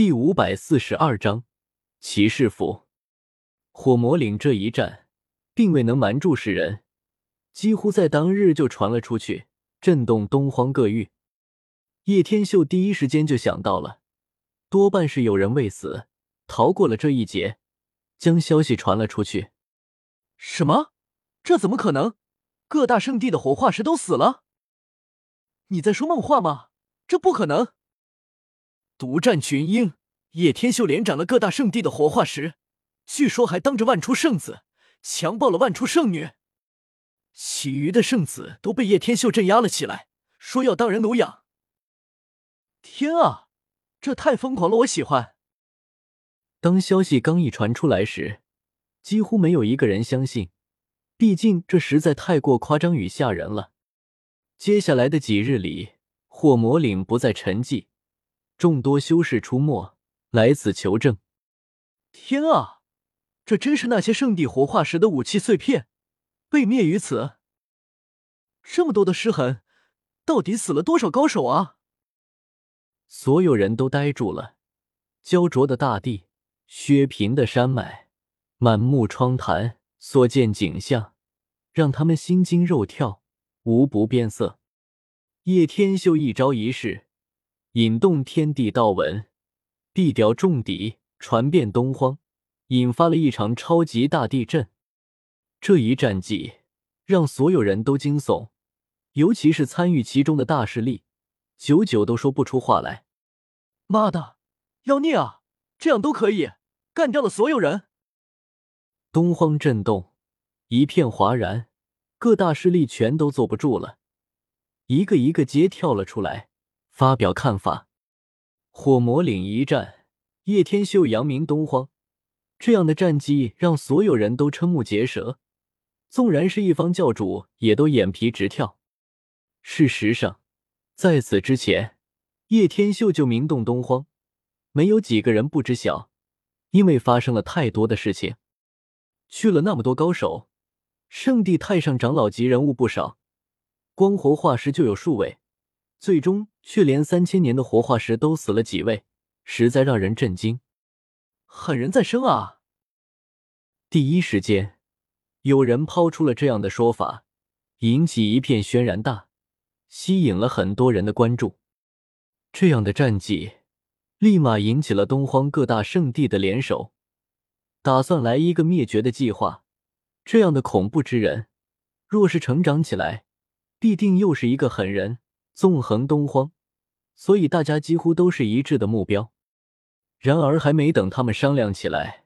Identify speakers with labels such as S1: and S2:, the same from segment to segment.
S1: 第五百四十二章骑士服。火魔岭这一战，并未能瞒住世人，几乎在当日就传了出去，震动东荒各域。叶天秀第一时间就想到了，多半是有人未死，逃过了这一劫，将消息传了出去。
S2: 什么？这怎么可能？各大圣地的火化石都死了？你在说梦话吗？这不可能！独占群英，叶天秀连斩了各大圣地的活化石，据说还当着万出圣子强暴了万出圣女，其余的圣子都被叶天秀镇压了起来，说要当人奴养。天啊，这太疯狂了！我喜欢。
S1: 当消息刚一传出来时，几乎没有一个人相信，毕竟这实在太过夸张与吓人了。接下来的几日里，火魔岭不再沉寂。众多修士出没，来此求证。
S2: 天啊，这真是那些圣地活化石的武器碎片，被灭于此。这么多的尸痕，到底死了多少高手啊？
S1: 所有人都呆住了。焦灼的大地，削平的山脉，满目疮痍，所见景象让他们心惊肉跳，无不变色。叶天秀一招一式。引动天地道文，地雕众敌，传遍东荒，引发了一场超级大地震。这一战绩让所有人都惊悚，尤其是参与其中的大势力，久久都说不出话来。
S2: 妈的，妖孽啊！这样都可以干掉了所有人？
S1: 东荒震动，一片哗然，各大势力全都坐不住了，一个一个接跳了出来。发表看法。火魔岭一战，叶天秀扬名东荒，这样的战绩让所有人都瞠目结舌，纵然是一方教主也都眼皮直跳。事实上，在此之前，叶天秀就名动东荒，没有几个人不知晓，因为发生了太多的事情，去了那么多高手，圣地太上长老级人物不少，光活化石就有数位。最终却连三千年的活化石都死了几位，实在让人震惊。
S2: 狠人再生啊！
S1: 第一时间，有人抛出了这样的说法，引起一片轩然大，吸引了很多人的关注。这样的战绩，立马引起了东荒各大圣地的联手，打算来一个灭绝的计划。这样的恐怖之人，若是成长起来，必定又是一个狠人。纵横东荒，所以大家几乎都是一致的目标。然而，还没等他们商量起来，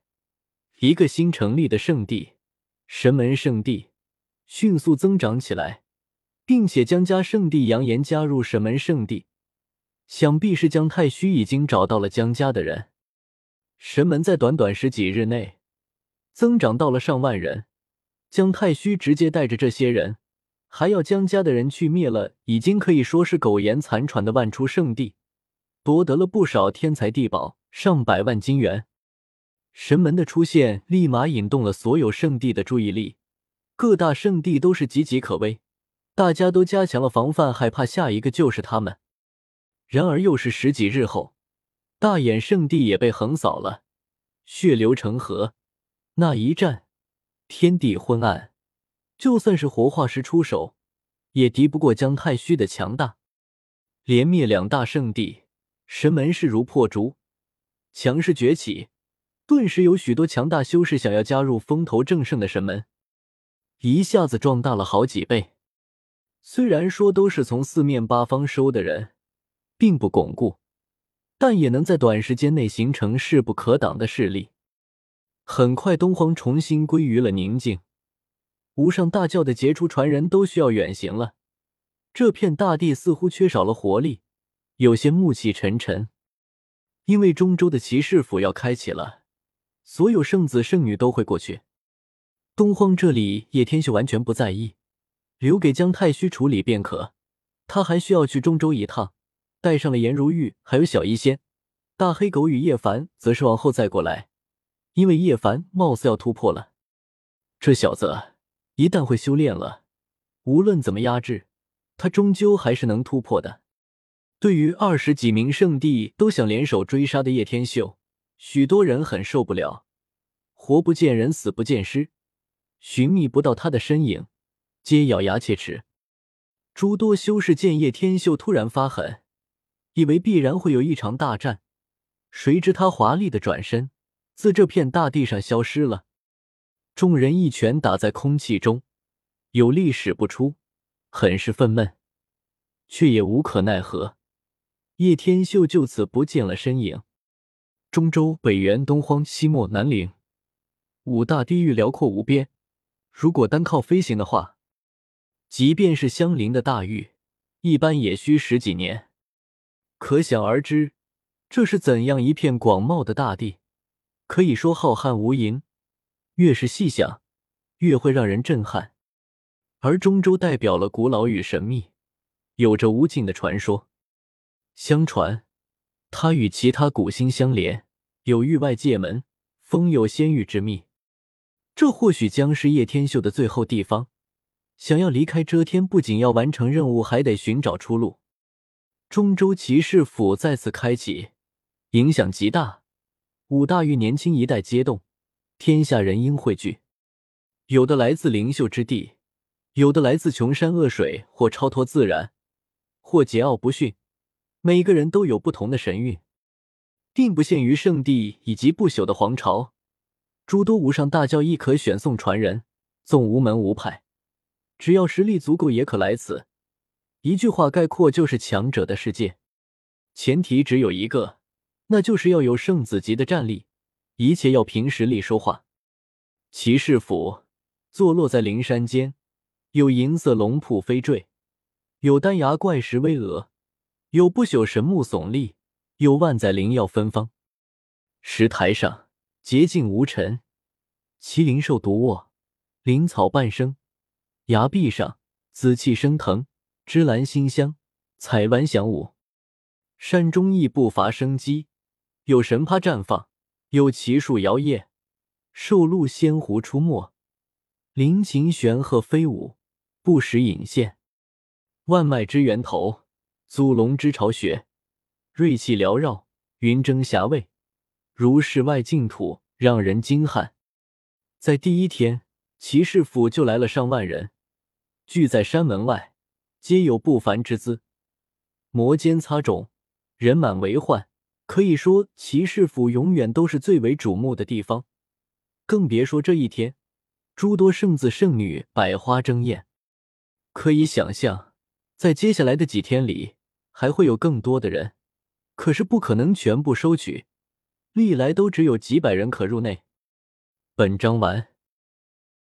S1: 一个新成立的圣地——神门圣地，迅速增长起来，并且江家圣地扬言加入神门圣地。想必是江太虚已经找到了江家的人。神门在短短十几日内增长到了上万人，江太虚直接带着这些人。还要江家的人去灭了已经可以说是苟延残喘的万出圣地，夺得了不少天才地宝，上百万金元。神门的出现立马引动了所有圣地的注意力，各大圣地都是岌岌可危，大家都加强了防范，害怕下一个就是他们。然而又是十几日后，大眼圣地也被横扫了，血流成河。那一战，天地昏暗。就算是活化石出手，也敌不过姜太虚的强大。连灭两大圣地，神门势如破竹，强势崛起，顿时有许多强大修士想要加入风头正盛的神门，一下子壮大了好几倍。虽然说都是从四面八方收的人，并不巩固，但也能在短时间内形成势不可挡的势力。很快，东荒重新归于了宁静。无上大教的杰出传人都需要远行了，这片大地似乎缺少了活力，有些暮气沉沉。因为中州的骑士府要开启了，所有圣子圣女都会过去。东荒这里，叶天秀完全不在意，留给姜太虚处理便可。他还需要去中州一趟，带上了颜如玉，还有小医仙、大黑狗与叶凡，则是往后再过来，因为叶凡貌似要突破了。这小子。一旦会修炼了，无论怎么压制，他终究还是能突破的。对于二十几名圣地都想联手追杀的叶天秀，许多人很受不了。活不见人，死不见尸，寻觅不到他的身影，皆咬牙切齿。诸多修士见叶天秀突然发狠，以为必然会有一场大战，谁知他华丽的转身，自这片大地上消失了。众人一拳打在空气中，有力使不出，很是愤懑，却也无可奈何。叶天秀就此不见了身影。中州、北元、东荒、西漠、南岭，五大地域辽阔无边。如果单靠飞行的话，即便是相邻的大域，一般也需十几年。可想而知，这是怎样一片广袤的大地，可以说浩瀚无垠。越是细想，越会让人震撼。而中州代表了古老与神秘，有着无尽的传说。相传，它与其他古星相连，有域外界门，封有仙域之秘。这或许将是叶天秀的最后地方。想要离开遮天，不仅要完成任务，还得寻找出路。中州骑士府再次开启，影响极大。五大域年轻一代皆动，天下人应汇聚。有的来自灵秀之地，有的来自穷山恶水，或超脱自然，或桀骜不驯。每个人都有不同的神韵，并不限于圣地以及不朽的皇朝。诸多无上大教亦可选送传人，纵无门无派，只要实力足够，也可来此。一句话概括，就是强者的世界。前提只有一个，那就是要有圣子级的战力，一切要凭实力说话。骑士府坐落在灵山间，有银色龙瀑飞坠，有丹崖怪石巍峨。有不朽神木耸立，有万载灵药芬芳。石台上洁净无尘，麒麟兽独卧，灵草半生。崖壁上紫气升腾，芝兰馨香，彩鸾翔舞。山中亦不乏生机，有神葩绽放，有奇树摇曳，兽鹿仙狐出没，灵禽玄鹤飞舞，不时隐现。万脉之源头。祖龙之巢穴，锐气缭绕，云蒸霞蔚，如世外净土，让人惊叹。在第一天，骑士府就来了上万人，聚在山门外，皆有不凡之姿，摩肩擦踵，人满为患。可以说，骑士府永远都是最为瞩目的地方，更别说这一天，诸多圣子圣女百花争艳。可以想象，在接下来的几天里。还会有更多的人，可是不可能全部收取，历来都只有几百人可入内。本章完。